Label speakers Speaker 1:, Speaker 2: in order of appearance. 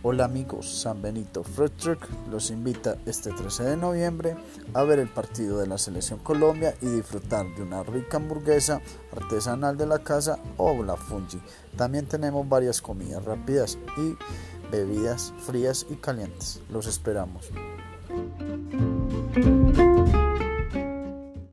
Speaker 1: Hola amigos, San Benito Fruit Truck los invita este 13 de noviembre a ver el partido de la Selección Colombia y disfrutar de una rica hamburguesa artesanal de la casa o la fungi. También tenemos varias comidas rápidas y bebidas frías y calientes. Los esperamos.